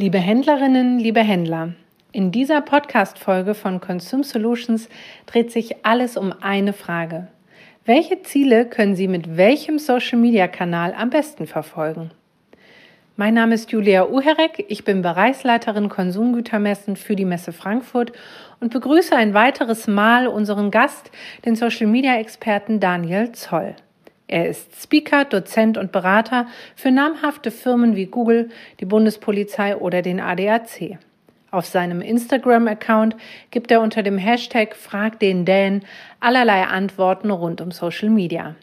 Liebe Händlerinnen, liebe Händler, in dieser Podcast-Folge von Consume Solutions dreht sich alles um eine Frage. Welche Ziele können Sie mit welchem Social-Media-Kanal am besten verfolgen? Mein Name ist Julia Uherek, ich bin Bereichsleiterin Konsumgütermessen für die Messe Frankfurt und begrüße ein weiteres Mal unseren Gast, den Social-Media-Experten Daniel Zoll. Er ist Speaker, Dozent und Berater für namhafte Firmen wie Google, die Bundespolizei oder den ADAC. Auf seinem Instagram-Account gibt er unter dem Hashtag Frag den Dan allerlei Antworten rund um Social Media.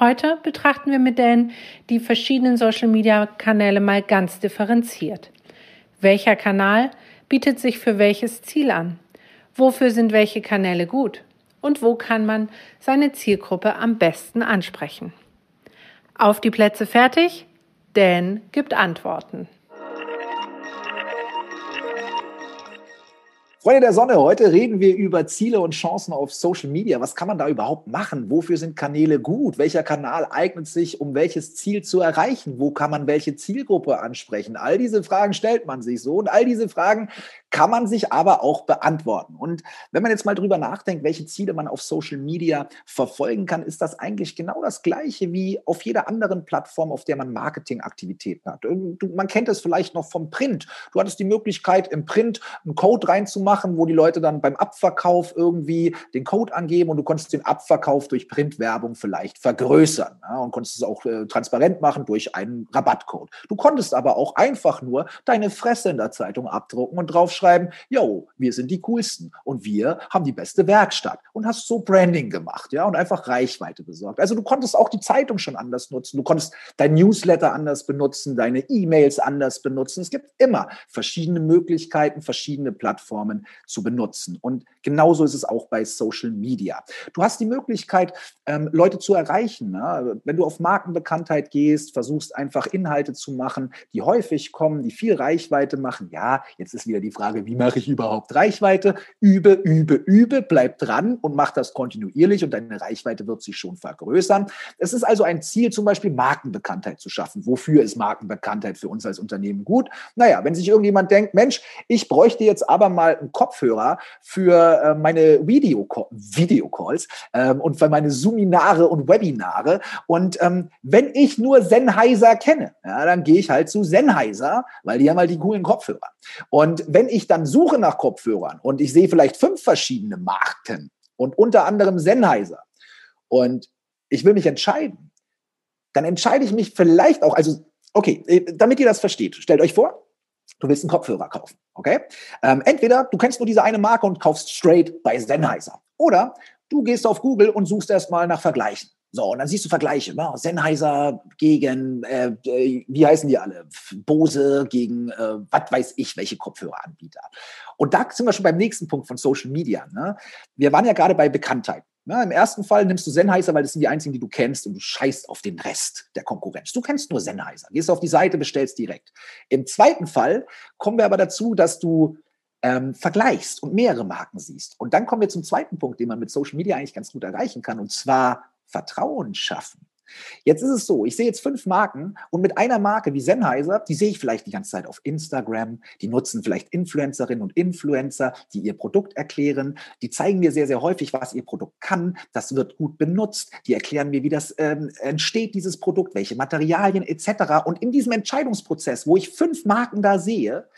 Heute betrachten wir mit Dan die verschiedenen Social-Media-Kanäle mal ganz differenziert. Welcher Kanal bietet sich für welches Ziel an? Wofür sind welche Kanäle gut? Und wo kann man seine Zielgruppe am besten ansprechen. Auf die Plätze fertig? Dan gibt Antworten. Freunde der Sonne, heute reden wir über Ziele und Chancen auf Social Media. Was kann man da überhaupt machen? Wofür sind Kanäle gut? Welcher Kanal eignet sich, um welches Ziel zu erreichen? Wo kann man welche Zielgruppe ansprechen? All diese Fragen stellt man sich so und all diese Fragen kann man sich aber auch beantworten. Und wenn man jetzt mal drüber nachdenkt, welche Ziele man auf Social Media verfolgen kann, ist das eigentlich genau das Gleiche wie auf jeder anderen Plattform, auf der man Marketingaktivitäten hat. Man kennt es vielleicht noch vom Print. Du hattest die Möglichkeit, im Print einen Code reinzumachen, wo die Leute dann beim Abverkauf irgendwie den Code angeben und du konntest den Abverkauf durch Printwerbung vielleicht vergrößern ja, und konntest es auch äh, transparent machen durch einen Rabattcode. Du konntest aber auch einfach nur deine Fresse in der Zeitung abdrucken und draufschreiben, schreiben, yo, wir sind die coolsten und wir haben die beste Werkstatt und hast so Branding gemacht, ja, und einfach Reichweite besorgt. Also du konntest auch die Zeitung schon anders nutzen, du konntest dein Newsletter anders benutzen, deine E-Mails anders benutzen. Es gibt immer verschiedene Möglichkeiten, verschiedene Plattformen zu benutzen und genauso ist es auch bei Social Media. Du hast die Möglichkeit, ähm, Leute zu erreichen. Ne? Wenn du auf Markenbekanntheit gehst, versuchst einfach Inhalte zu machen, die häufig kommen, die viel Reichweite machen. Ja, jetzt ist wieder die Frage, Frage, wie mache ich überhaupt Reichweite? Übe, übe, übe, bleib dran und mach das kontinuierlich und deine Reichweite wird sich schon vergrößern. Es ist also ein Ziel, zum Beispiel Markenbekanntheit zu schaffen. Wofür ist Markenbekanntheit für uns als Unternehmen gut? Naja, wenn sich irgendjemand denkt, Mensch, ich bräuchte jetzt aber mal einen Kopfhörer für äh, meine Video Videocalls ähm, und für meine Seminare und Webinare. Und ähm, wenn ich nur Sennheiser kenne, ja, dann gehe ich halt zu Sennheiser, weil die haben halt die coolen Kopfhörer. Und wenn ich dann suche nach Kopfhörern und ich sehe vielleicht fünf verschiedene Marken und unter anderem Sennheiser und ich will mich entscheiden, dann entscheide ich mich vielleicht auch, also okay, äh, damit ihr das versteht, stellt euch vor, du willst einen Kopfhörer kaufen, okay? Ähm, entweder du kennst nur diese eine Marke und kaufst straight bei Sennheiser oder du gehst auf Google und suchst erstmal nach Vergleichen. So, und dann siehst du Vergleiche. Ne? Sennheiser gegen, äh, wie heißen die alle? Bose gegen, äh, was weiß ich, welche Kopfhöreranbieter. Und da sind wir schon beim nächsten Punkt von Social Media. Ne? Wir waren ja gerade bei Bekanntheit. Ne? Im ersten Fall nimmst du Sennheiser, weil das sind die einzigen, die du kennst und du scheißt auf den Rest der Konkurrenz. Du kennst nur Sennheiser. Gehst auf die Seite, bestellst direkt. Im zweiten Fall kommen wir aber dazu, dass du ähm, vergleichst und mehrere Marken siehst. Und dann kommen wir zum zweiten Punkt, den man mit Social Media eigentlich ganz gut erreichen kann, und zwar Vertrauen schaffen. Jetzt ist es so, ich sehe jetzt fünf Marken und mit einer Marke wie Sennheiser, die sehe ich vielleicht die ganze Zeit auf Instagram, die nutzen vielleicht Influencerinnen und Influencer, die ihr Produkt erklären, die zeigen mir sehr, sehr häufig, was ihr Produkt kann, das wird gut benutzt, die erklären mir, wie das ähm, entsteht, dieses Produkt, welche Materialien etc. Und in diesem Entscheidungsprozess, wo ich fünf Marken da sehe,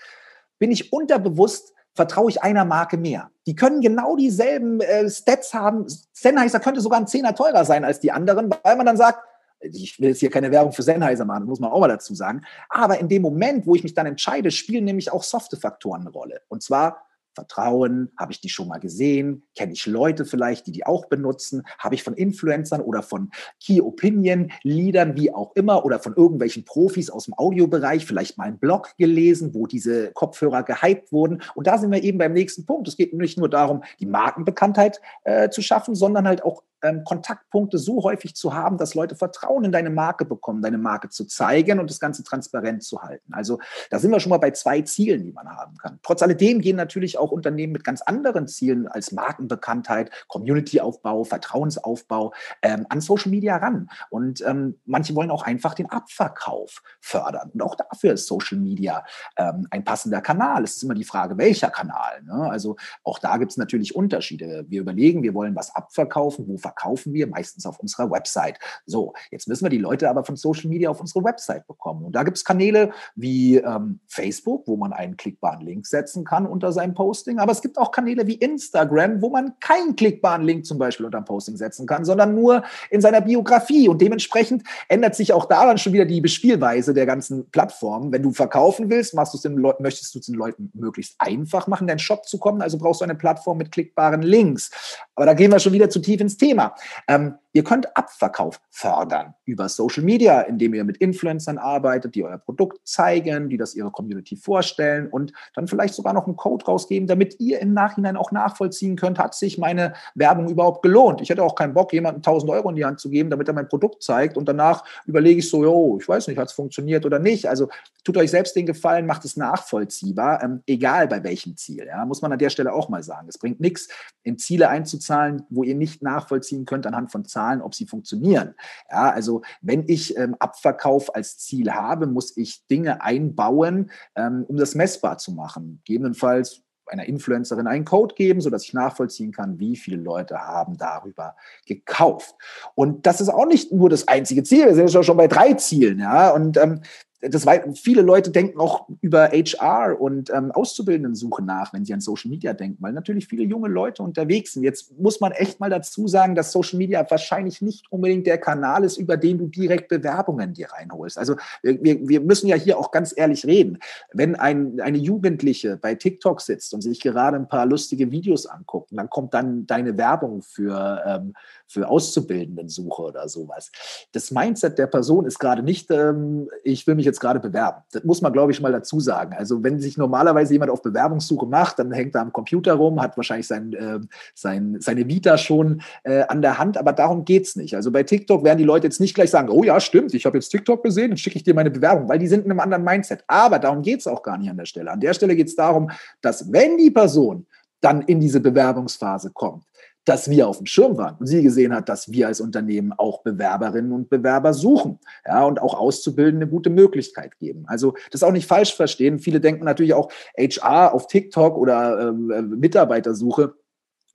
bin ich unterbewusst vertraue ich einer Marke mehr. Die können genau dieselben äh, Stats haben. Sennheiser könnte sogar ein Zehner teurer sein als die anderen, weil man dann sagt, ich will jetzt hier keine Werbung für Sennheiser machen, muss man auch mal dazu sagen. Aber in dem Moment, wo ich mich dann entscheide, spielen nämlich auch softe Faktoren eine Rolle. Und zwar Vertrauen? Habe ich die schon mal gesehen? Kenne ich Leute vielleicht, die die auch benutzen? Habe ich von Influencern oder von Key Opinion Leadern, wie auch immer, oder von irgendwelchen Profis aus dem Audiobereich vielleicht mal einen Blog gelesen, wo diese Kopfhörer gehypt wurden? Und da sind wir eben beim nächsten Punkt. Es geht nicht nur darum, die Markenbekanntheit äh, zu schaffen, sondern halt auch ähm, Kontaktpunkte so häufig zu haben, dass Leute Vertrauen in deine Marke bekommen, deine Marke zu zeigen und das Ganze transparent zu halten. Also da sind wir schon mal bei zwei Zielen, die man haben kann. Trotz alledem gehen natürlich auch Unternehmen mit ganz anderen Zielen als Markenbekanntheit, Community-Aufbau, Vertrauensaufbau ähm, an Social Media ran. Und ähm, manche wollen auch einfach den Abverkauf fördern. Und auch dafür ist Social Media ähm, ein passender Kanal. Es ist immer die Frage, welcher Kanal. Ne? Also auch da gibt es natürlich Unterschiede. Wir überlegen, wir wollen was abverkaufen. Wo verkaufen wir? Meistens auf unserer Website. So, jetzt müssen wir die Leute aber von Social Media auf unsere Website bekommen. Und da gibt es Kanäle wie ähm, Facebook, wo man einen klickbaren Link setzen kann unter seinem Posting. Aber es gibt auch Kanäle wie Instagram, wo man keinen klickbaren Link zum Beispiel unter ein Posting setzen kann, sondern nur in seiner Biografie. Und dementsprechend ändert sich auch daran schon wieder die Bespielweise der ganzen Plattformen. Wenn du verkaufen willst, machst den möchtest du es den Leuten möglichst einfach machen, in deinen Shop zu kommen. Also brauchst du eine Plattform mit klickbaren Links. Aber da gehen wir schon wieder zu tief ins Thema. Ähm, Ihr könnt Abverkauf fördern über Social Media, indem ihr mit Influencern arbeitet, die euer Produkt zeigen, die das ihre Community vorstellen und dann vielleicht sogar noch einen Code rausgeben, damit ihr im Nachhinein auch nachvollziehen könnt, hat sich meine Werbung überhaupt gelohnt. Ich hätte auch keinen Bock, jemandem 1000 Euro in die Hand zu geben, damit er mein Produkt zeigt und danach überlege ich so, jo, ich weiß nicht, hat es funktioniert oder nicht. Also tut euch selbst den Gefallen, macht es nachvollziehbar, ähm, egal bei welchem Ziel. Ja, muss man an der Stelle auch mal sagen. Es bringt nichts, in Ziele einzuzahlen, wo ihr nicht nachvollziehen könnt anhand von Zahlen Zahlen, ob sie funktionieren. Ja, also wenn ich ähm, Abverkauf als Ziel habe, muss ich Dinge einbauen, ähm, um das messbar zu machen. Gegebenenfalls einer Influencerin einen Code geben, sodass ich nachvollziehen kann, wie viele Leute haben darüber gekauft. Und das ist auch nicht nur das einzige Ziel. Wir sind ja schon bei drei Zielen, ja. Und ähm, das war, viele Leute denken auch über HR und ähm, Auszubildendensuche nach, wenn sie an Social Media denken, weil natürlich viele junge Leute unterwegs sind. Jetzt muss man echt mal dazu sagen, dass Social Media wahrscheinlich nicht unbedingt der Kanal ist, über den du direkt Bewerbungen dir reinholst. Also wir, wir müssen ja hier auch ganz ehrlich reden. Wenn ein, eine Jugendliche bei TikTok sitzt und sich gerade ein paar lustige Videos anguckt, dann kommt dann deine Werbung für, ähm, für Auszubildendensuche oder sowas. Das Mindset der Person ist gerade nicht, ähm, ich will mich jetzt gerade bewerben. Das muss man, glaube ich, mal dazu sagen. Also wenn sich normalerweise jemand auf Bewerbungssuche macht, dann hängt er am Computer rum, hat wahrscheinlich sein, äh, sein, seine Vita schon äh, an der Hand, aber darum geht es nicht. Also bei TikTok werden die Leute jetzt nicht gleich sagen, oh ja, stimmt, ich habe jetzt TikTok gesehen, dann schicke ich dir meine Bewerbung, weil die sind in einem anderen Mindset. Aber darum geht es auch gar nicht an der Stelle. An der Stelle geht es darum, dass wenn die Person dann in diese Bewerbungsphase kommt, dass wir auf dem Schirm waren und sie gesehen hat, dass wir als Unternehmen auch Bewerberinnen und Bewerber suchen ja, und auch Auszubildende gute Möglichkeit geben. Also das auch nicht falsch verstehen. Viele denken natürlich auch HR auf TikTok oder ähm, äh, Mitarbeitersuche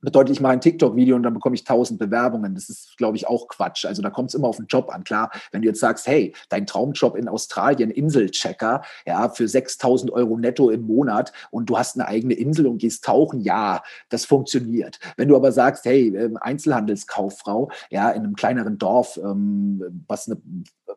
bedeutet, ich mache ein TikTok-Video und dann bekomme ich 1000 Bewerbungen. Das ist, glaube ich, auch Quatsch. Also da kommt es immer auf den Job an. Klar, wenn du jetzt sagst, hey, dein Traumjob in Australien, Inselchecker, ja, für 6000 Euro netto im Monat und du hast eine eigene Insel und gehst tauchen, ja, das funktioniert. Wenn du aber sagst, hey, ähm, Einzelhandelskauffrau, ja, in einem kleineren Dorf, ähm, was eine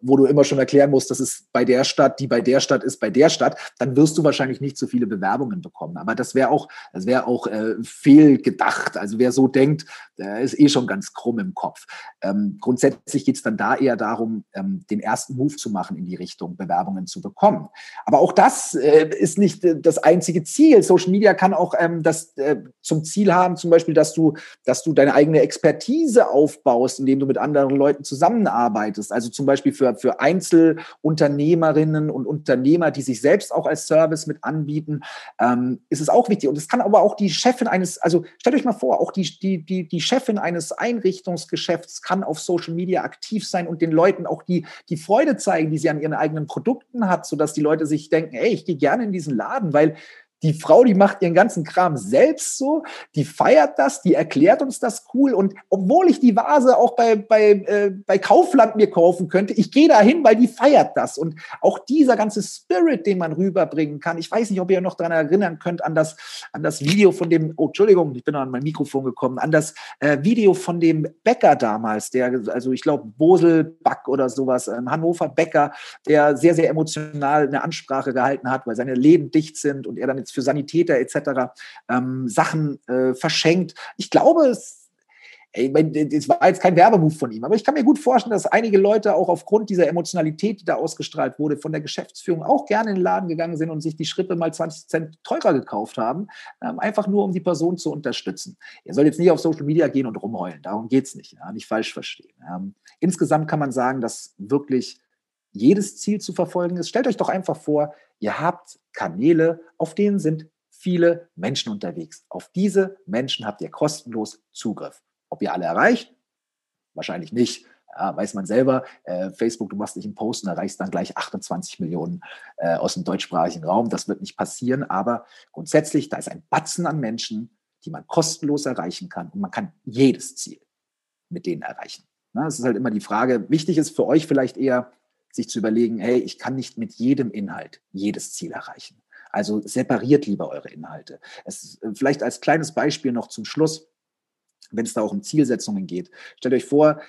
wo du immer schon erklären musst, das ist bei der Stadt, die bei der Stadt ist, bei der Stadt, dann wirst du wahrscheinlich nicht so viele Bewerbungen bekommen. Aber das wäre auch, das wäre auch äh, fehlgedacht. Also wer so denkt, der ist eh schon ganz krumm im Kopf. Ähm, grundsätzlich geht es dann da eher darum, ähm, den ersten Move zu machen in die Richtung, Bewerbungen zu bekommen. Aber auch das äh, ist nicht äh, das einzige Ziel. Social Media kann auch ähm, das äh, zum Ziel haben, zum Beispiel, dass du, dass du deine eigene Expertise aufbaust, indem du mit anderen Leuten zusammenarbeitest. Also zum Beispiel für, für Einzelunternehmerinnen und Unternehmer, die sich selbst auch als Service mit anbieten, ähm, ist es auch wichtig. Und es kann aber auch die Chefin eines, also stellt euch mal vor, auch die, die, die, die Chefin eines Einrichtungsgeschäfts kann auf Social Media aktiv sein und den Leuten auch die, die Freude zeigen, die sie an ihren eigenen Produkten hat, sodass die Leute sich denken, ey, ich gehe gerne in diesen Laden, weil die Frau, die macht ihren ganzen Kram selbst so, die feiert das, die erklärt uns das cool. Und obwohl ich die Vase auch bei, bei, äh, bei Kaufland mir kaufen könnte, ich gehe da hin, weil die feiert das. Und auch dieser ganze Spirit, den man rüberbringen kann. Ich weiß nicht, ob ihr noch daran erinnern könnt, an das, an das Video von dem, oh, Entschuldigung, ich bin an mein Mikrofon gekommen, an das äh, Video von dem Bäcker damals, der, also ich glaube, Bosel Back oder sowas, ähm, Hannover Bäcker, der sehr, sehr emotional eine Ansprache gehalten hat, weil seine Läden dicht sind und er dann jetzt für Sanitäter etc. Ähm, Sachen äh, verschenkt. Ich glaube, es, ey, das war jetzt kein Werbemove von ihm, aber ich kann mir gut vorstellen, dass einige Leute auch aufgrund dieser Emotionalität, die da ausgestrahlt wurde, von der Geschäftsführung auch gerne in den Laden gegangen sind und sich die Schrippe mal 20 Cent teurer gekauft haben, ähm, einfach nur um die Person zu unterstützen. Ihr sollt jetzt nicht auf Social Media gehen und rumheulen, darum geht es nicht, ja, nicht falsch verstehen. Ähm, insgesamt kann man sagen, dass wirklich jedes Ziel zu verfolgen ist. Stellt euch doch einfach vor, ihr habt Kanäle, auf denen sind viele Menschen unterwegs. Auf diese Menschen habt ihr kostenlos Zugriff. Ob ihr alle erreicht? Wahrscheinlich nicht. Ja, weiß man selber, äh, Facebook, du machst dich einen Post und erreichst dann gleich 28 Millionen äh, aus dem deutschsprachigen Raum. Das wird nicht passieren, aber grundsätzlich, da ist ein Batzen an Menschen, die man kostenlos erreichen kann und man kann jedes Ziel mit denen erreichen. Es ist halt immer die Frage, wichtig ist für euch vielleicht eher, sich zu überlegen, hey, ich kann nicht mit jedem Inhalt jedes Ziel erreichen. Also separiert lieber eure Inhalte. Es, äh, vielleicht als kleines Beispiel noch zum Schluss wenn es da auch um Zielsetzungen geht. Stellt euch vor,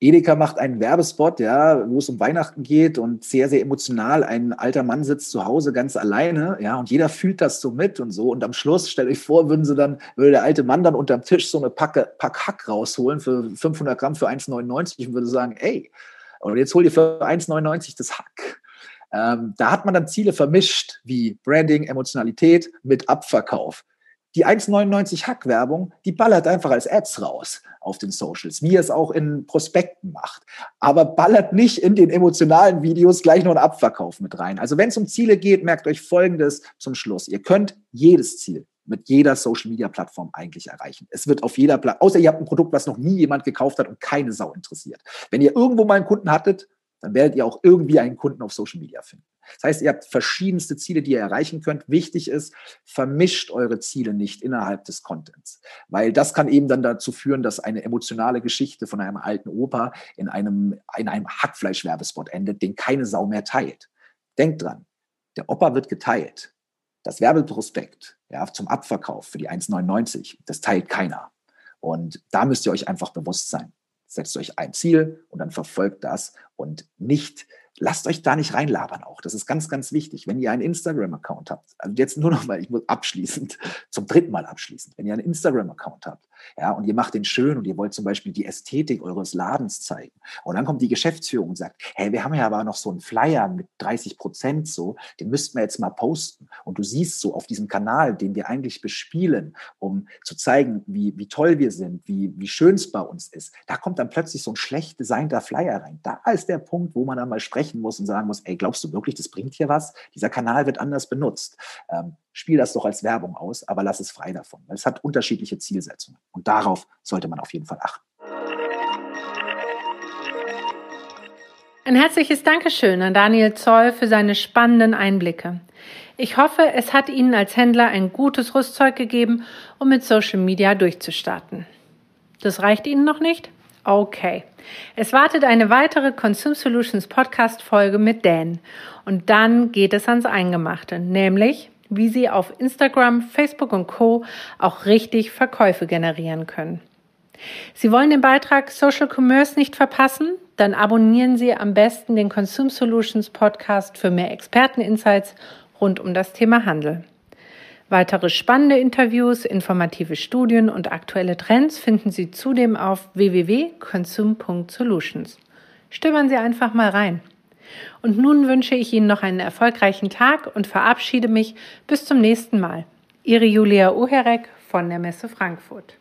Edeka macht einen Werbespot, ja, wo es um Weihnachten geht und sehr, sehr emotional. Ein alter Mann sitzt zu Hause ganz alleine, ja, und jeder fühlt das so mit und so. Und am Schluss, stellt euch vor, würden sie dann, würde der alte Mann dann unterm Tisch so eine Packe, Pack Hack rausholen für 500 Gramm für 1,99 und würde sagen, ey, und jetzt hol dir für 1,99 das Hack. Ähm, da hat man dann Ziele vermischt, wie Branding, Emotionalität mit Abverkauf die 1,99 Hack-Werbung, die ballert einfach als Ads raus auf den Socials, wie es auch in Prospekten macht. Aber ballert nicht in den emotionalen Videos gleich noch einen Abverkauf mit rein. Also wenn es um Ziele geht, merkt euch Folgendes zum Schluss. Ihr könnt jedes Ziel mit jeder Social-Media-Plattform eigentlich erreichen. Es wird auf jeder Plattform, außer ihr habt ein Produkt, was noch nie jemand gekauft hat und keine Sau interessiert. Wenn ihr irgendwo mal einen Kunden hattet, dann werdet ihr auch irgendwie einen Kunden auf Social Media finden. Das heißt, ihr habt verschiedenste Ziele, die ihr erreichen könnt. Wichtig ist, vermischt eure Ziele nicht innerhalb des Contents, weil das kann eben dann dazu führen, dass eine emotionale Geschichte von einem alten Opa in einem, in einem Hackfleisch-Werbespot endet, den keine Sau mehr teilt. Denkt dran, der Opa wird geteilt. Das Werbeprospekt ja, zum Abverkauf für die 1,99, das teilt keiner. Und da müsst ihr euch einfach bewusst sein. Setzt euch ein Ziel und dann verfolgt das und nicht lasst euch da nicht reinlabern auch. Das ist ganz, ganz wichtig. Wenn ihr einen Instagram-Account habt, also jetzt nur noch mal, ich muss abschließend, zum dritten Mal abschließend, wenn ihr einen Instagram-Account habt, ja, und ihr macht den schön und ihr wollt zum Beispiel die Ästhetik eures Ladens zeigen. Und dann kommt die Geschäftsführung und sagt, hey, wir haben ja aber noch so einen Flyer mit 30 Prozent so, den müssten wir jetzt mal posten. Und du siehst so auf diesem Kanal, den wir eigentlich bespielen, um zu zeigen, wie, wie toll wir sind, wie, wie schön es bei uns ist. Da kommt dann plötzlich so ein schlecht designter Flyer rein. Da ist der Punkt, wo man dann mal sprechen muss und sagen muss, ey, glaubst du wirklich, das bringt hier was? Dieser Kanal wird anders benutzt. Ähm, spiel das doch als Werbung aus, aber lass es frei davon, weil es hat unterschiedliche Zielsetzungen. Und darauf sollte man auf jeden Fall achten. Ein herzliches Dankeschön an Daniel Zoll für seine spannenden Einblicke. Ich hoffe, es hat Ihnen als Händler ein gutes Rüstzeug gegeben, um mit Social Media durchzustarten. Das reicht Ihnen noch nicht? Okay. Es wartet eine weitere Consume Solutions Podcast Folge mit Dan. Und dann geht es ans Eingemachte, nämlich wie Sie auf Instagram, Facebook und Co. auch richtig Verkäufe generieren können. Sie wollen den Beitrag Social Commerce nicht verpassen? Dann abonnieren Sie am besten den Consume Solutions Podcast für mehr Experteninsights rund um das Thema Handel. Weitere spannende Interviews, informative Studien und aktuelle Trends finden Sie zudem auf www.consume.solutions. Stöbern Sie einfach mal rein. Und nun wünsche ich Ihnen noch einen erfolgreichen Tag und verabschiede mich bis zum nächsten Mal. Ihre Julia Uherek von der Messe Frankfurt.